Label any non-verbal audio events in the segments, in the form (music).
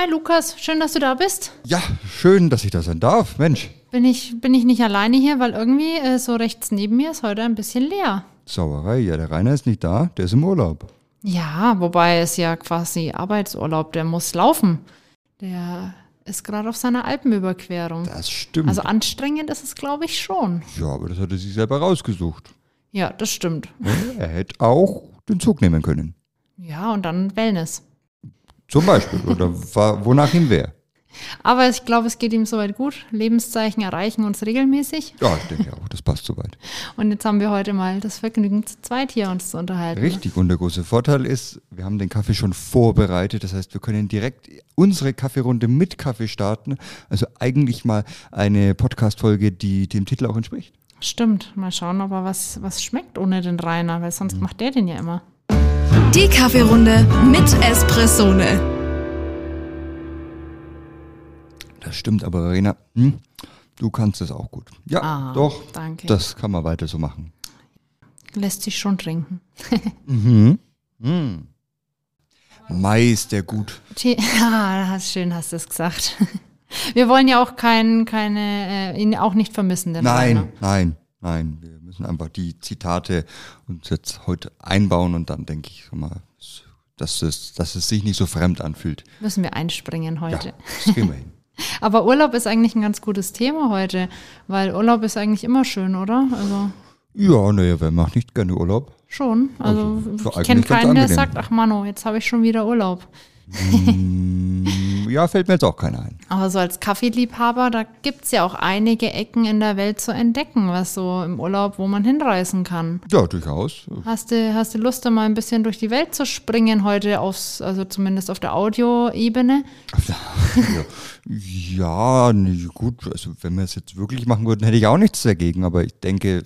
Hi Lukas, schön, dass du da bist. Ja, schön, dass ich da sein darf. Mensch. Bin ich, bin ich nicht alleine hier, weil irgendwie äh, so rechts neben mir ist heute ein bisschen leer. Sauerei, ja, der Rainer ist nicht da, der ist im Urlaub. Ja, wobei es ja quasi Arbeitsurlaub, der muss laufen. Der ist gerade auf seiner Alpenüberquerung. Das stimmt. Also anstrengend ist es, glaube ich, schon. ja, aber das hat er sich selber rausgesucht. Ja, das stimmt. Er hätte auch den Zug nehmen können. Ja, und dann Wellness. Zum Beispiel. Oder wonach ihm wäre. Aber ich glaube, es geht ihm soweit gut. Lebenszeichen erreichen uns regelmäßig. Ja, ich denke auch, das passt soweit. (laughs) Und jetzt haben wir heute mal das Vergnügen, zu zweit hier uns zu unterhalten. Richtig. Und der große Vorteil ist, wir haben den Kaffee schon vorbereitet. Das heißt, wir können direkt unsere Kaffeerunde mit Kaffee starten. Also eigentlich mal eine Podcast-Folge, die dem Titel auch entspricht. Stimmt. Mal schauen, ob er was, was schmeckt ohne den Rainer, weil sonst macht der den ja immer. Die Kaffeerunde mit Espressone. Das stimmt, aber Verena, hm, du kannst es auch gut. Ja, Ah, doch. danke. Das kann man weiter so machen. Lässt sich schon trinken. Mai ist der gut. Ja, (laughs) hast- schön hast du es gesagt. (laughs) Wir wollen ja auch kein, keine, äh, ihn auch nicht vermissen, den Nein, Rainer. nein, nein. Wir müssen einfach die Zitate uns jetzt heute einbauen und dann denke ich schon mal, dass es, dass es sich nicht so fremd anfühlt. Müssen wir einspringen Ja, heute. das kriegen wir hin. (laughs) Aber Urlaub ist eigentlich ein ganz gutes Thema heute, weil Urlaub ist eigentlich immer schön, oder? Also Ja, naja, wer macht nicht gerne Urlaub? schon. Also, Also, ich kenne keinen, der sagt, ach Mano, jetzt habe ich schon wieder Urlaub. (laughs) Ja, fällt mir jetzt auch keiner ein. Aber so als Kaffeeliebhaber, da gibt's ja auch einige Ecken in der Welt zu entdecken, was so im Urlaub, wo man hinreisen kann. Ja, durchaus. Hast du, hast du Lust, da mal ein bisschen durch die Welt zu springen heute aufs, also zumindest auf der Audioebene? Ja, nee, gut, also wenn wir es jetzt wirklich machen würden, hätte ich auch nichts dagegen, aber ich denke,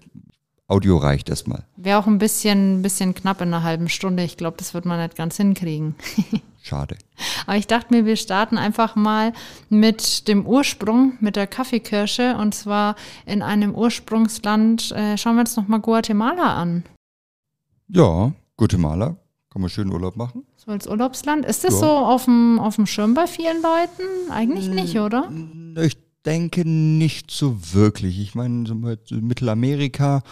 Audio reicht erstmal. Wäre auch ein bisschen, bisschen knapp in einer halben Stunde. Ich glaube, das wird man nicht ganz hinkriegen. (laughs) Schade. Aber ich dachte mir, wir starten einfach mal mit dem Ursprung, mit der Kaffeekirsche. Und zwar in einem Ursprungsland, äh, schauen wir uns nochmal Guatemala an. Ja, Guatemala, kann man schön Urlaub machen. So als Urlaubsland. Ist das Ja. so auf dem, auf dem Schirm bei vielen Leuten? Eigentlich nicht, oder? Ich denke nicht so wirklich. Ich meine, Mittelamerika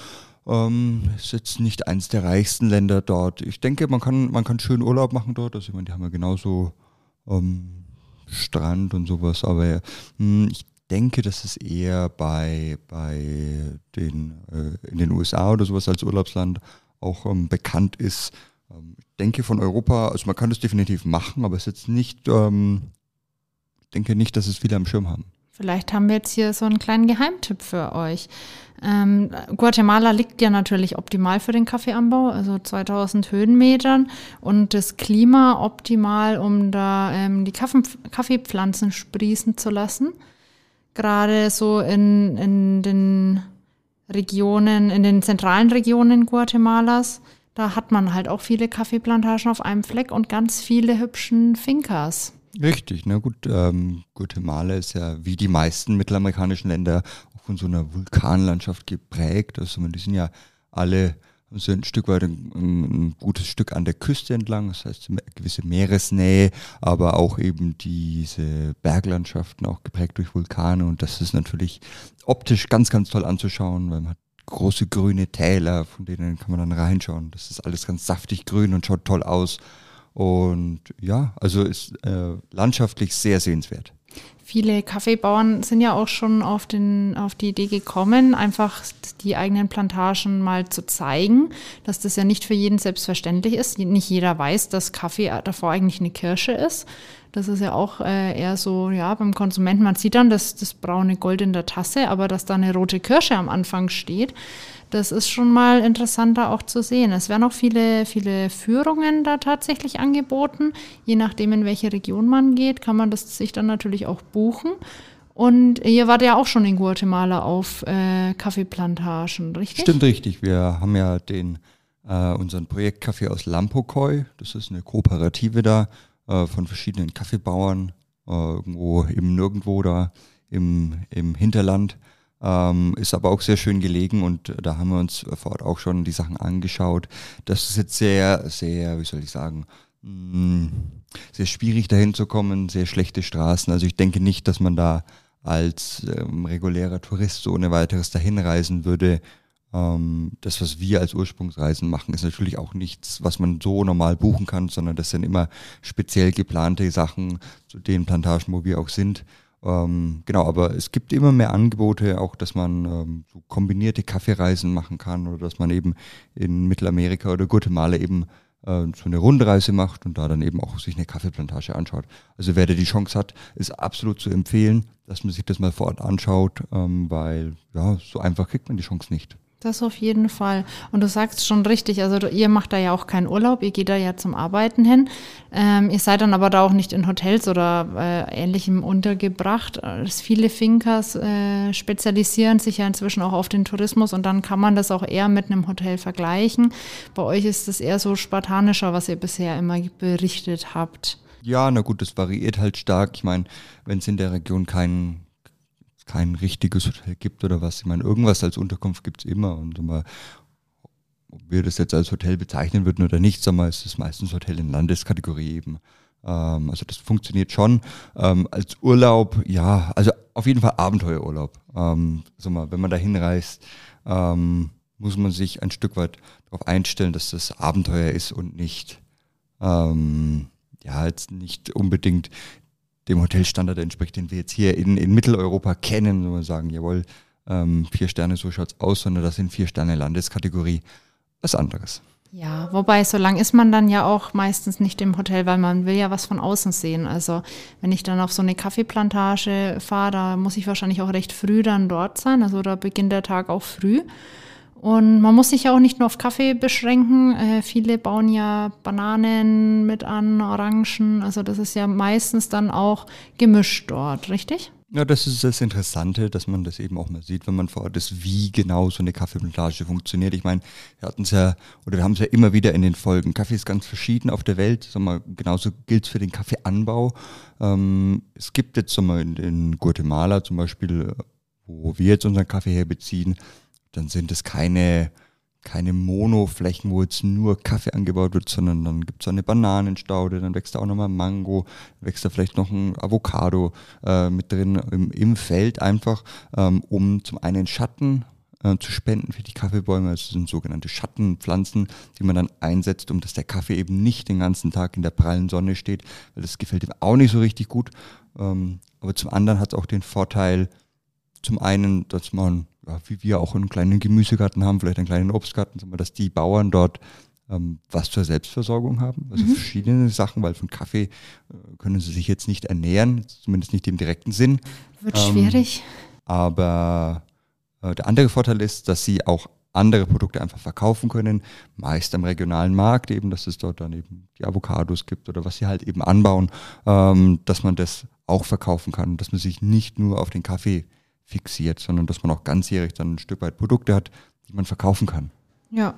ähm, ist jetzt nicht eins der reichsten Länder dort. Ich denke, man kann, man kann schön Urlaub machen dort. Also ich meine, die haben ja genauso ähm, Strand und sowas, aber hm, ich denke, dass es eher bei, bei den äh, in den USA oder sowas als Urlaubsland auch ähm, bekannt ist. Ähm, ich denke von Europa, also man kann das definitiv machen, aber es ist jetzt nicht, ähm, ich denke nicht, dass es viele am Schirm haben. Vielleicht haben wir jetzt hier so einen kleinen Geheimtipp für euch. Ähm, Guatemala liegt ja natürlich optimal für den Kaffeeanbau, also 2000 Höhenmetern und das Klima optimal, um da ähm, die Kaffeepflanzen sprießen zu lassen. Gerade so in, in den Regionen, in den zentralen Regionen Guatemalas, da hat man halt auch viele Kaffeeplantagen auf einem Fleck und ganz viele hübschen Fincas. Richtig, na gut, ähm, Guatemala ist ja wie die meisten mittelamerikanischen Länder auch von so einer Vulkanlandschaft geprägt. Also die sind ja alle so ein Stück weit ein, ein gutes Stück an der Küste entlang, das heißt eine gewisse Meeresnähe, aber auch eben diese Berglandschaften auch geprägt durch Vulkane und das ist natürlich optisch ganz, ganz toll anzuschauen, weil man hat große grüne Täler, von denen kann man dann reinschauen. Das ist alles ganz saftig grün und schaut toll aus. Und ja, also ist äh, landschaftlich sehr sehenswert. Viele Kaffeebauern sind ja auch schon auf, den, auf die Idee gekommen, einfach die eigenen Plantagen mal zu zeigen, dass das ja nicht für jeden selbstverständlich ist. Nicht jeder weiß, dass Kaffee davor eigentlich eine Kirsche ist. Das ist ja auch äh, eher so, ja, beim Konsumenten, man sieht dann das, das braune Gold in der Tasse, aber dass da eine rote Kirsche am Anfang steht, das ist schon mal interessanter auch zu sehen. Es werden auch viele, viele Führungen da tatsächlich angeboten. Je nachdem, in welche Region man geht, kann man das sich dann natürlich auch buchen. Und ihr wart ja auch schon in Guatemala auf äh, Kaffeeplantagen, richtig? Stimmt richtig. Wir haben ja den äh, unseren Projektkaffee aus Lampocoy. Das ist eine Kooperative da äh, von verschiedenen Kaffeebauern, äh, irgendwo im Nirgendwo da im, im Hinterland. Ähm, ist aber auch sehr schön gelegen und da haben wir uns vor Ort auch schon die Sachen angeschaut. Das ist jetzt sehr, sehr, wie soll ich sagen, sehr schwierig dahin zu kommen, sehr schlechte Straßen. Also ich denke nicht, dass man da als ähm, regulärer Tourist so ohne weiteres dahin reisen würde. Ähm, das, was wir als Ursprungsreisen machen, ist natürlich auch nichts, was man so normal buchen kann, sondern das sind immer speziell geplante Sachen zu den Plantagen, wo wir auch sind. Ähm, genau, aber es gibt immer mehr Angebote, auch dass man ähm, so kombinierte Kaffeereisen machen kann oder dass man eben in Mittelamerika oder Guatemala eben äh, so eine Rundreise macht und da dann eben auch sich eine Kaffeeplantage anschaut. Also wer da die Chance hat, ist absolut zu empfehlen, dass man sich das mal vor Ort anschaut, ähm, weil ja, so einfach kriegt man die Chance nicht. Das auf jeden Fall. Und du sagst schon richtig, also ihr macht da ja auch keinen Urlaub, ihr geht da ja zum Arbeiten hin. Ähm, ihr seid dann aber da auch nicht in Hotels oder äh, ähnlichem untergebracht. Viele Finkers äh, spezialisieren sich ja inzwischen auch auf den Tourismus und dann kann man das auch eher mit einem Hotel vergleichen. Bei euch ist es eher so spartanischer, was ihr bisher immer berichtet habt. Ja, na gut, das variiert halt stark. Ich meine, wenn es in der Region keinen kein richtiges Hotel gibt oder was. Ich meine, irgendwas als Unterkunft gibt es immer. Und mal, ob wir das jetzt als Hotel bezeichnen würden oder nicht, sagen wir, ist es meistens Hotel in Landeskategorie eben. Ähm, also das funktioniert schon. Ähm, als Urlaub, ja, also auf jeden Fall Abenteuerurlaub. Ähm, sag mal, wenn man da hinreist, ähm, muss man sich ein Stück weit darauf einstellen, dass das Abenteuer ist und nicht, ähm, ja, jetzt nicht unbedingt dem Hotelstandard entspricht, den wir jetzt hier in, in Mitteleuropa kennen, wo wir sagen, jawohl, ähm, vier Sterne, so schaut's aus, sondern das sind vier Sterne Landeskategorie, was anderes. Ja, wobei so lang ist man dann ja auch meistens nicht im Hotel, weil man will ja was von außen sehen. Also wenn ich dann auf so eine Kaffeeplantage fahre, da muss ich wahrscheinlich auch recht früh dann dort sein. Also da beginnt der Tag auch früh. Und man muss sich ja auch nicht nur auf Kaffee beschränken. Äh, viele bauen ja Bananen mit an, Orangen. Also das ist ja meistens dann auch gemischt dort, richtig? Ja, das ist das Interessante, dass man das eben auch mal sieht, wenn man vor Ort ist, wie genau so eine Kaffeeplantage funktioniert. Ich meine, wir hatten es ja, oder wir haben es ja immer wieder in den Folgen. Kaffee ist ganz verschieden auf der Welt. Sag mal, genauso gilt es für den Kaffeeanbau. Ähm, es gibt jetzt sag mal, in, in Guatemala zum Beispiel, wo wir jetzt unseren Kaffee herbeziehen, dann sind es keine, keine Monoflächen, wo jetzt nur Kaffee angebaut wird, sondern dann gibt es eine Bananenstaude, dann wächst da auch nochmal Mango, wächst da vielleicht noch ein Avocado äh, mit drin im, im Feld einfach, ähm, um zum einen Schatten äh, zu spenden für die Kaffeebäume. Das sind sogenannte Schattenpflanzen, die man dann einsetzt, um dass der Kaffee eben nicht den ganzen Tag in der prallen Sonne steht, weil das gefällt ihm auch nicht so richtig gut. Ähm, aber zum anderen hat es auch den Vorteil, zum einen, dass man ja, wie wir auch einen kleinen Gemüsegarten haben, vielleicht einen kleinen Obstgarten, dass die Bauern dort ähm, was zur Selbstversorgung haben. Also mhm. verschiedene Sachen, weil von Kaffee äh, können sie sich jetzt nicht ernähren, zumindest nicht im direkten Sinn. Wird ähm, schwierig. Aber äh, der andere Vorteil ist, dass sie auch andere Produkte einfach verkaufen können, meist am regionalen Markt eben, dass es dort dann eben die Avocados gibt oder was sie halt eben anbauen, ähm, dass man das auch verkaufen kann, dass man sich nicht nur auf den Kaffee fixiert, sondern dass man auch ganzjährig dann ein Stück weit Produkte hat, die man verkaufen kann. Ja,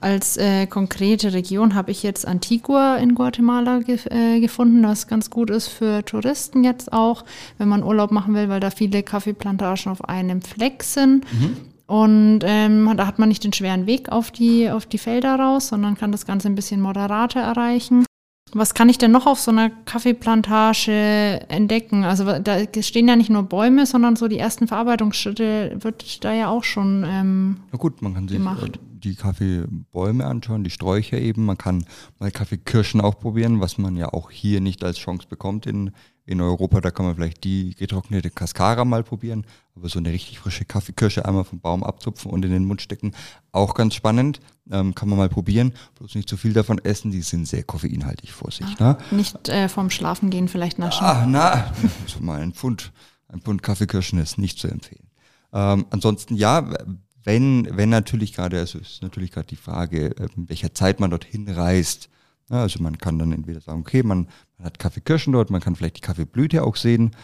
als äh, konkrete Region habe ich jetzt Antigua in Guatemala ge äh, gefunden, das ganz gut ist für Touristen jetzt auch, wenn man Urlaub machen will, weil da viele Kaffeeplantagen auf einem Fleck sind. Mhm. Und ähm, da hat man nicht den schweren Weg auf die, auf die Felder raus, sondern kann das Ganze ein bisschen moderater erreichen. Was kann ich denn noch auf so einer Kaffeeplantage entdecken? Also da stehen ja nicht nur Bäume, sondern so die ersten Verarbeitungsschritte wird da ja auch schon ähm, Na gut, man kann sich gemacht. die Kaffeebäume anschauen, die Sträucher eben. Man kann mal Kaffeekirschen auch probieren, was man ja auch hier nicht als Chance bekommt in, in Europa. Da kann man vielleicht die getrocknete Cascara mal probieren. Aber so eine richtig frische Kaffeekirsche einmal vom Baum abzupfen und in den Mund stecken, auch ganz spannend. Ähm, kann man mal probieren. Bloß nicht zu viel davon essen, die sind sehr koffeinhaltig, Vorsicht. Ah, ne? Nicht äh, vorm Schlafen gehen vielleicht naschen. Ah, na, (laughs) so mal ein Pfund, ein Pfund Kaffeekirschen ist nicht zu empfehlen. Ähm, ansonsten ja, wenn, wenn natürlich gerade, also ist natürlich gerade die Frage, in ähm, welcher Zeit man dorthin reist. Also man kann dann entweder sagen, okay, man, man hat Kaffeekirschen dort, man kann vielleicht die Kaffeeblüte auch sehen.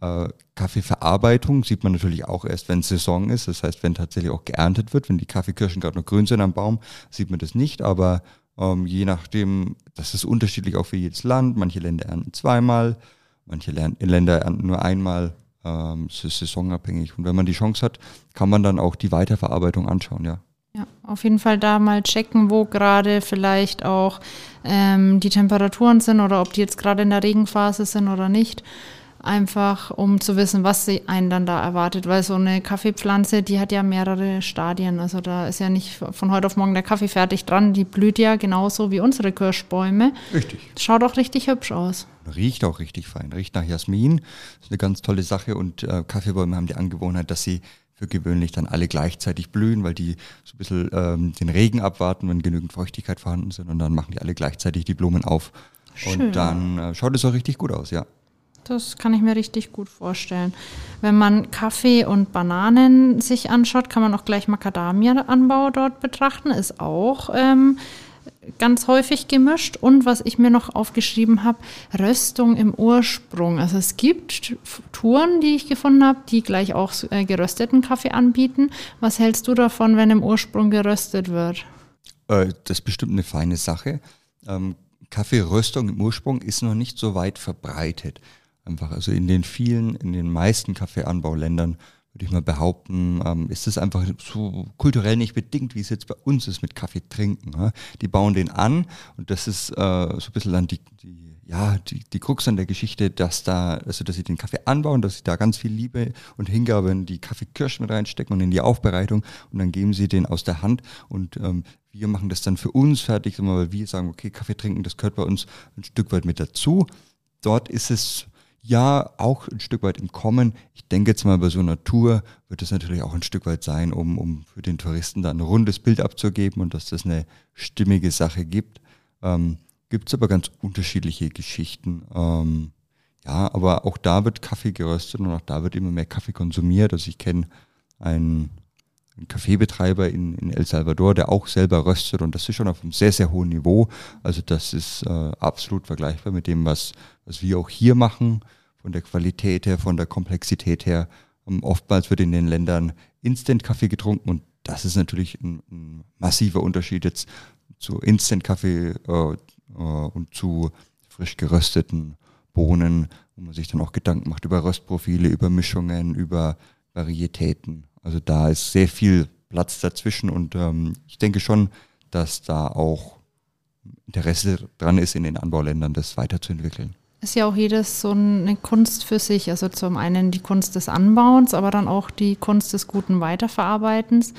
Äh, Kaffeeverarbeitung sieht man natürlich auch erst, wenn Saison ist. Das heißt, wenn tatsächlich auch geerntet wird, wenn die Kaffeekirschen gerade noch grün sind am Baum, sieht man das nicht. Aber ähm, je nachdem, das ist unterschiedlich auch für jedes Land. Manche Länder ernten zweimal, manche Länder ernten nur einmal. Ähm, es ist saisonabhängig. Und wenn man die Chance hat, kann man dann auch die Weiterverarbeitung anschauen, ja. Ja, auf jeden Fall da mal checken, wo gerade vielleicht auch ähm, die Temperaturen sind oder ob die jetzt gerade in der Regenphase sind oder nicht. Einfach um zu wissen, was sie einen dann da erwartet, weil so eine Kaffeepflanze, die hat ja mehrere Stadien. Also da ist ja nicht von heute auf morgen der Kaffee fertig dran. Die blüht ja genauso wie unsere Kirschbäume. Richtig. Schaut auch richtig hübsch aus. Riecht auch richtig fein. Riecht nach Jasmin. Das ist eine ganz tolle Sache. Und äh, Kaffeebäume haben die Angewohnheit, dass sie für gewöhnlich dann alle gleichzeitig blühen, weil die so ein bisschen ähm, den Regen abwarten, wenn genügend Feuchtigkeit vorhanden sind. Und dann machen die alle gleichzeitig die Blumen auf. Schön. Und dann äh, schaut es auch richtig gut aus, ja. Das kann ich mir richtig gut vorstellen. Wenn man Kaffee und Bananen sich anschaut, kann man auch gleich Macadamia-Anbau dort betrachten. Ist auch ähm, ganz häufig gemischt. Und was ich mir noch aufgeschrieben habe, Röstung im Ursprung. Also es gibt Touren, die ich gefunden habe, die gleich auch äh, gerösteten Kaffee anbieten. Was hältst du davon, wenn im Ursprung geröstet wird? Äh, das ist bestimmt eine feine Sache. Ähm, Kaffeeröstung im Ursprung ist noch nicht so weit verbreitet. Einfach, also in den vielen, in den meisten Kaffeeanbauländern würde ich mal behaupten, ähm, ist es einfach so kulturell nicht bedingt, wie es jetzt bei uns ist mit Kaffee trinken. Ne? Die bauen den an und das ist äh, so ein bisschen dann die, die, ja, die, die Krux an der Geschichte, dass da, also dass sie den Kaffee anbauen, dass sie da ganz viel Liebe und Hingabe in die Kaffeekirschen reinstecken und in die Aufbereitung und dann geben sie den aus der Hand und ähm, wir machen das dann für uns fertig, weil wir sagen, okay, Kaffee trinken, das gehört bei uns ein Stück weit mit dazu. Dort ist es ja, auch ein Stück weit im Kommen. Ich denke jetzt mal bei so einer Tour wird es natürlich auch ein Stück weit sein, um, um für den Touristen da ein rundes Bild abzugeben und dass das eine stimmige Sache gibt. Ähm, Gibt es aber ganz unterschiedliche Geschichten. Ähm, ja, aber auch da wird Kaffee geröstet und auch da wird immer mehr Kaffee konsumiert. Also ich kenne einen, einen Kaffeebetreiber in, in El Salvador, der auch selber röstet und das ist schon auf einem sehr, sehr hohen Niveau. Also das ist äh, absolut vergleichbar mit dem, was, was wir auch hier machen von der Qualität her, von der Komplexität her. Um, ähm, oftmals wird in den Ländern Instant-Kaffee getrunken und das ist natürlich ein, ein massiver Unterschied jetzt zu Instant-Kaffee äh, äh, und zu frisch gerösteten Bohnen, wo man sich dann auch Gedanken macht über Röstprofile, über Mischungen, über Varietäten. Also da ist sehr viel Platz dazwischen und ähm, ich denke schon, dass da auch Interesse dran ist, in den Anbauländern das weiterzuentwickeln ist ja auch jedes so eine Kunst für sich. Also zum einen die Kunst des Anbauens, aber dann auch die Kunst des guten Weiterverarbeitens.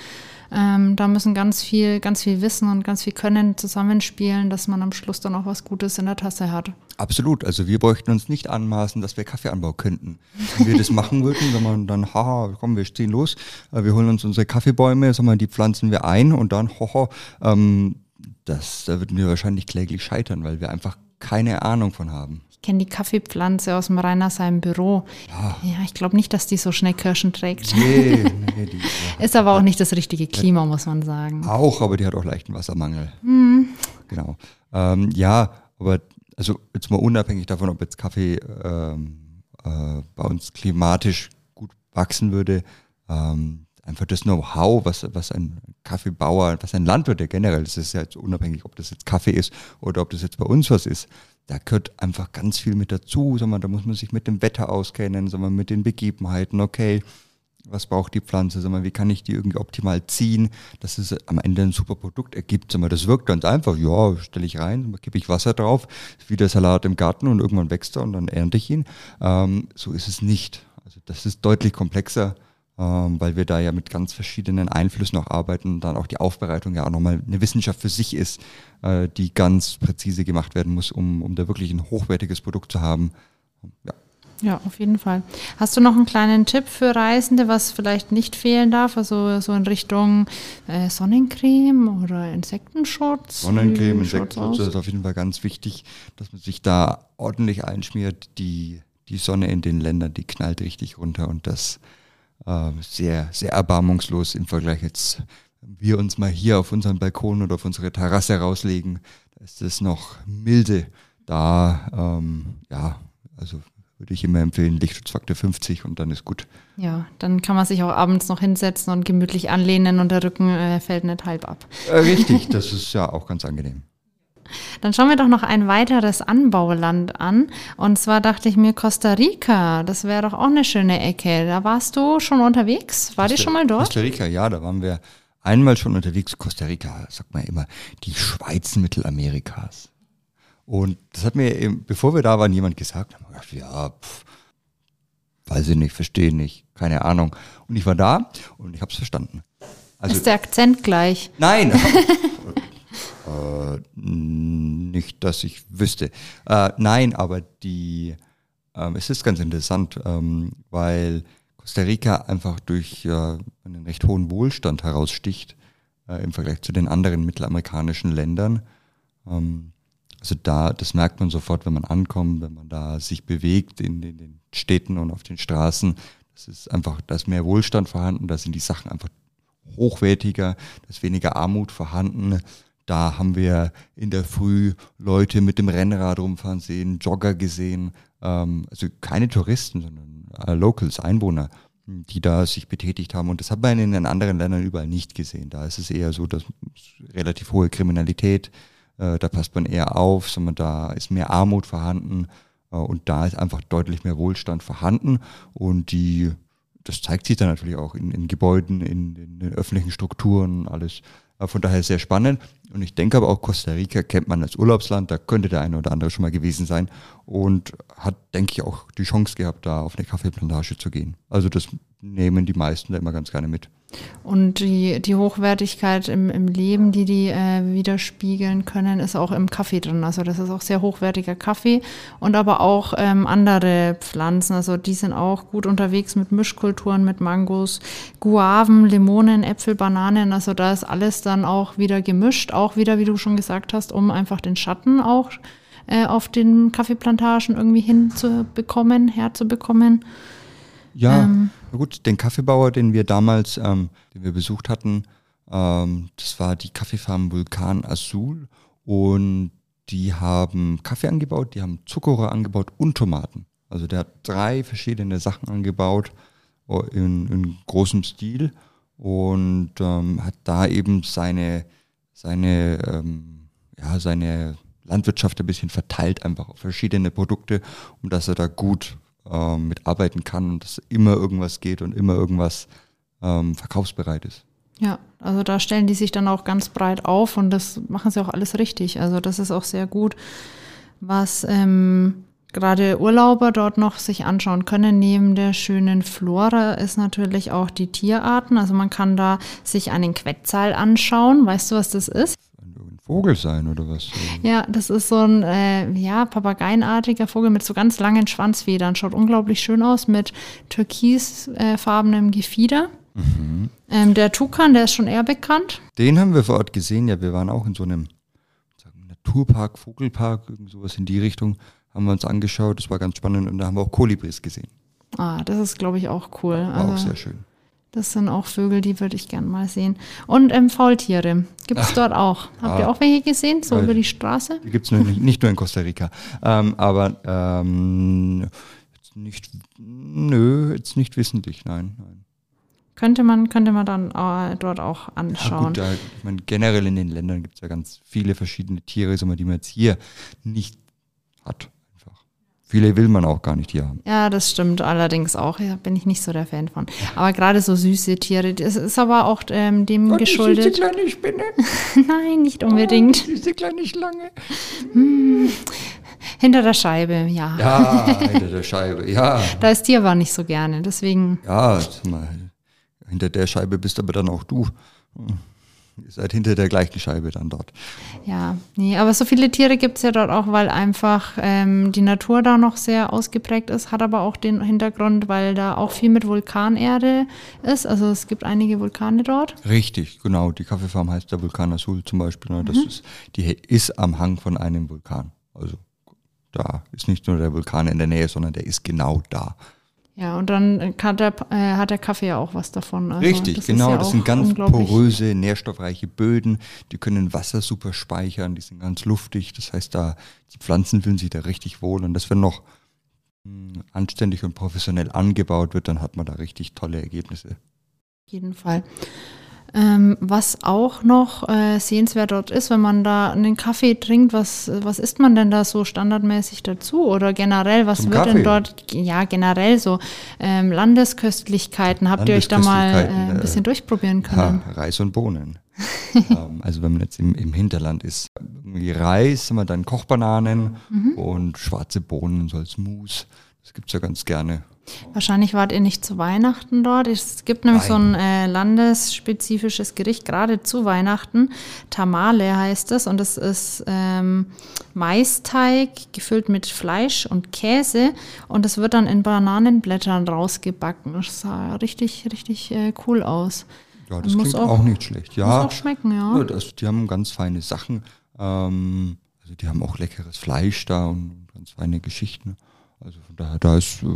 Ähm, da müssen ganz viel, ganz viel Wissen und ganz viel Können zusammenspielen, dass man am Schluss dann auch was Gutes in der Tasse hat. Absolut. Also wir bräuchten uns nicht anmaßen, dass wir Kaffeeanbau könnten. Wenn wir das machen würden, dann, man dann, haha, komm, wir stehen los, äh, wir holen uns unsere Kaffeebäume, sagen wir, die pflanzen wir ein und dann, hoho, ähm, das, da würden wir wahrscheinlich kläglich scheitern, weil wir einfach keine Ahnung von haben kenne die Kaffeepflanze aus dem Rainer seinem Büro. Ja, ja ich glaube nicht, dass die so schnell Kirschen trägt. Nee, nee, die, (laughs) ja. Ist aber auch nicht das richtige Klima, muss man sagen. Auch, aber die hat auch leichten Wassermangel. Mhm. Genau. Ähm, ja, aber also jetzt mal unabhängig davon, ob jetzt Kaffee ähm, äh, bei uns klimatisch gut wachsen würde, ähm, einfach das Know-how, was, was ein Kaffeebauer, was ein Landwirt, der generell, das ist ja jetzt unabhängig, ob das jetzt Kaffee ist oder ob das jetzt bei uns was ist, da gehört einfach ganz viel mit dazu. Sag mal, da muss man sich mit dem Wetter auskennen, sag mal, mit den Begebenheiten, okay, was braucht die Pflanze, sag mal, wie kann ich die irgendwie optimal ziehen, dass es am Ende ein super Produkt ergibt. Sag mal, das wirkt ganz einfach, ja, stelle ich rein, gebe ich Wasser drauf, wie der Salat im Garten und irgendwann wächst er und dann ernte ich ihn. Ähm, so ist es nicht. Also das ist deutlich komplexer weil wir da ja mit ganz verschiedenen Einflüssen auch arbeiten dann auch die Aufbereitung ja auch nochmal eine Wissenschaft für sich ist, äh, die ganz präzise gemacht werden muss, um, um da wirklich ein hochwertiges Produkt zu haben. Ja. Ja, auf jeden Fall. Hast du noch einen kleinen Tipp für Reisende, was vielleicht nicht fehlen darf? Also so in Richtung äh, Sonnencreme oder Insektenschutz? Sonnencreme, Insektenschutz ist auf jeden Fall ganz wichtig, dass man sich da ordentlich einschmiert. Die, die Sonne in den Ländern, die knallt richtig runter und das äh, sehr, sehr erbarmungslos im Vergleich jetzt, wenn wir uns mal hier auf unseren Balkon oder auf unsere Terrasse rauslegen, da ist es noch milde. Da, ähm, ja, also würde ich immer empfehlen, Lichtschutzfaktor 50 und dann ist gut. Ja, dann kann man sich auch abends noch hinsetzen und gemütlich anlehnen und der Rücken äh, fällt nicht halb ab. Äh, richtig, das ist ja auch ganz angenehm. Dann schauen wir doch noch ein weiteres Anbauland an. Und zwar dachte ich mir Costa Rica. Das wäre doch auch eine schöne Ecke. Da warst du schon unterwegs? War Costa, die schon mal dort? Costa Rica, ja, da waren wir einmal schon unterwegs, Costa Rica, sagt man immer, die Schweiz Mittelamerikas. Und das hat mir, eben, bevor wir da waren, jemand gesagt, haben gedacht, ja, pff, weiß ich nicht, verstehe nicht, keine Ahnung. Und ich war da und ich habe es verstanden. Also, ist der Akzent gleich? Nein. (laughs) äh, nicht, dass ich wüsste. Äh, nein, aber die, ähm, es ist ganz interessant, ähm, weil Costa Rica einfach durch äh, einen recht hohen Wohlstand heraussticht äh, im Vergleich zu den anderen mittelamerikanischen Ländern. Ähm, also da, das merkt man sofort, wenn man ankommt, wenn man da sich bewegt in, in den Städten und auf den Straßen. Das ist einfach, da ist mehr Wohlstand vorhanden, da sind die Sachen einfach hochwertiger, da ist weniger Armut vorhanden. Da haben wir in der Früh Leute mit dem Rennrad rumfahren sehen, Jogger gesehen, ähm, also keine Touristen, sondern äh, Locals, Einwohner, die da sich betätigt haben. Und das hat man in den anderen Ländern überall nicht gesehen. Da ist es eher so, dass relativ hohe Kriminalität, äh, da passt man eher auf, sondern da ist mehr Armut vorhanden äh, und da ist einfach deutlich mehr Wohlstand vorhanden. Und die, das zeigt sich dann natürlich auch in, in Gebäuden, in, in den öffentlichen Strukturen, alles. Äh, von daher sehr spannend. Und ich denke aber auch Costa Rica kennt man als Urlaubsland, da könnte der eine oder andere schon mal gewesen sein und hat, denke ich, auch die Chance gehabt, da auf eine Kaffeeplantage zu gehen. Also das nehmen die meisten da immer ganz gerne mit. Und die, die Hochwertigkeit im, im Leben, die die äh, widerspiegeln können, ist auch im Kaffee drin. Also das ist auch sehr hochwertiger Kaffee und aber auch ähm, andere Pflanzen. Also die sind auch gut unterwegs mit Mischkulturen, mit Mangos, Guaven, Limonen, Äpfel, Bananen. Also da ist alles dann auch wieder gemischt. Auch wieder, wie du schon gesagt hast, um einfach den Schatten auch äh, auf den Kaffeeplantagen irgendwie hinzubekommen, herzubekommen. Ja, ähm, gut, den Kaffeebauer, den wir damals, ähm, den wir besucht hatten, ähm, das war die Kaffeefarm Vulkan Azul und die haben Kaffee angebaut, die haben Zuckerrohr angebaut und Tomaten. Also der hat drei verschiedene Sachen angebaut oh, in, in großem Stil und ähm, hat da eben seine, seine, ähm, ja, seine Landwirtschaft ein bisschen verteilt, einfach auf verschiedene Produkte, um dass er da gut ähm, mitarbeiten kann und dass immer irgendwas geht und immer irgendwas ähm, verkaufsbereit ist. Ja, also da stellen die sich dann auch ganz breit auf und das machen sie auch alles richtig. Also das ist auch sehr gut, was ähm, gerade Urlauber dort noch sich anschauen können. Neben der schönen Flora ist natürlich auch die Tierarten. Also man kann da sich einen Quetzal anschauen. Weißt du, was das ist? Vogel sein oder was? Ja, das ist so ein äh, ja, papageienartiger Vogel mit so ganz langen Schwanzfedern. Schaut unglaublich schön aus mit türkisfarbenem Gefieder. Mhm. Ähm, der Tukan, der ist schon eher bekannt. Den haben wir vor Ort gesehen. Ja, wir waren auch in so einem Naturpark, Vogelpark, irgend sowas in die Richtung. Haben wir uns angeschaut. Das war ganz spannend und da haben wir auch Kolibris gesehen. Ah, das ist, glaube ich, auch cool. War also, auch sehr schön. Das sind auch Vögel, die würde ich gern mal sehen. Und ähm, Faultiere gibt es dort auch. Habt ah, ihr auch welche gesehen, so über die Straße? Die gibt es nicht, nicht, nur in Costa Rica. Ähm, aber ähm, nicht, nö, jetzt nicht wissentlich, nein, nein. Könnte man, könnte man dann äh, dort auch anschauen. Ja, gut, ich meine, generell in den Ländern gibt es ja ganz viele verschiedene Tiere, die man jetzt hier nicht hat. Viele will man auch gar nicht hier haben. Ja, das stimmt allerdings auch. Da bin ich nicht so der Fan von. Aber gerade so süße Tiere, das ist aber auch ähm, dem oh, geschuldet. Diese kleine Spinne. (laughs) Nein, nicht unbedingt. Oh, diese kleine Schlange. Hm. Hinter der Scheibe, ja. Ja, hinter der Scheibe, ja. (laughs) Da ist die aber nicht so gerne, deswegen. Ja, hinter der Scheibe bist aber dann auch du. Ihr seid hinter der gleichen Scheibe dann dort. Ja, nee, aber so viele Tiere gibt es ja dort auch, weil einfach ähm, die Natur da noch sehr ausgeprägt ist, hat aber auch den Hintergrund, weil da auch viel mit Vulkanerde ist. Also es gibt einige Vulkane dort. Richtig, genau. Die Kaffeefarm heißt der Vulkan Azul zum Beispiel. Ne? Das mhm. ist, die ist am Hang von einem Vulkan. Also da ist nicht nur der Vulkan in der Nähe, sondern der ist genau da. Ja, und dann hat der, äh, hat der Kaffee ja auch was davon. Also Richtig, das genau. Ja das sind ganz poröse, nährstoffreiche Böden. Die können Wasser super speichern, die sind ganz luftig. Das heißt, da die Pflanzen fühlen sich da richtig wohl. Und das, wenn noch mh, hm, anständig und professionell angebaut wird, dann hat man da richtig tolle Ergebnisse. Auf jeden Fall. Ähm, was auch noch äh, sehenswert dort ist, wenn man da einen Kaffee trinkt, was, was isst man denn da so standardmäßig dazu? Oder generell, was Zum wird Kaffee? denn dort, ja, generell so ähm, Landesköstlichkeiten? Habt ihr euch da mal äh, Landesköstlichkeiten, ein äh, bisschen durchprobieren Ja, können? Reis und Bohnen. (laughs) ähm, also wenn man jetzt im, im Hinterland ist, irgendwie Reis, haben wir dann Kochbananen Mhm. und schwarze Bohnen so als Mousse. Das gibt's ja ganz gerne. Wahrscheinlich wart ihr nicht zu Weihnachten dort. Es gibt nämlich so ein äh, landesspezifisches Gericht, gerade zu Weihnachten. Tamale heißt es und es ist ähm, Maisteig gefüllt mit Fleisch und Käse und es wird dann in Bananenblättern rausgebacken. Das sah richtig, richtig äh, cool aus. Ja, das Muss klingt auch- auch, nicht schlecht. Ja, Muss auch schmecken, ja. ja das, die haben ganz feine Sachen. Ähm, also die haben auch leckeres Fleisch da und ganz feine Geschichten. Also von daher, da ist äh,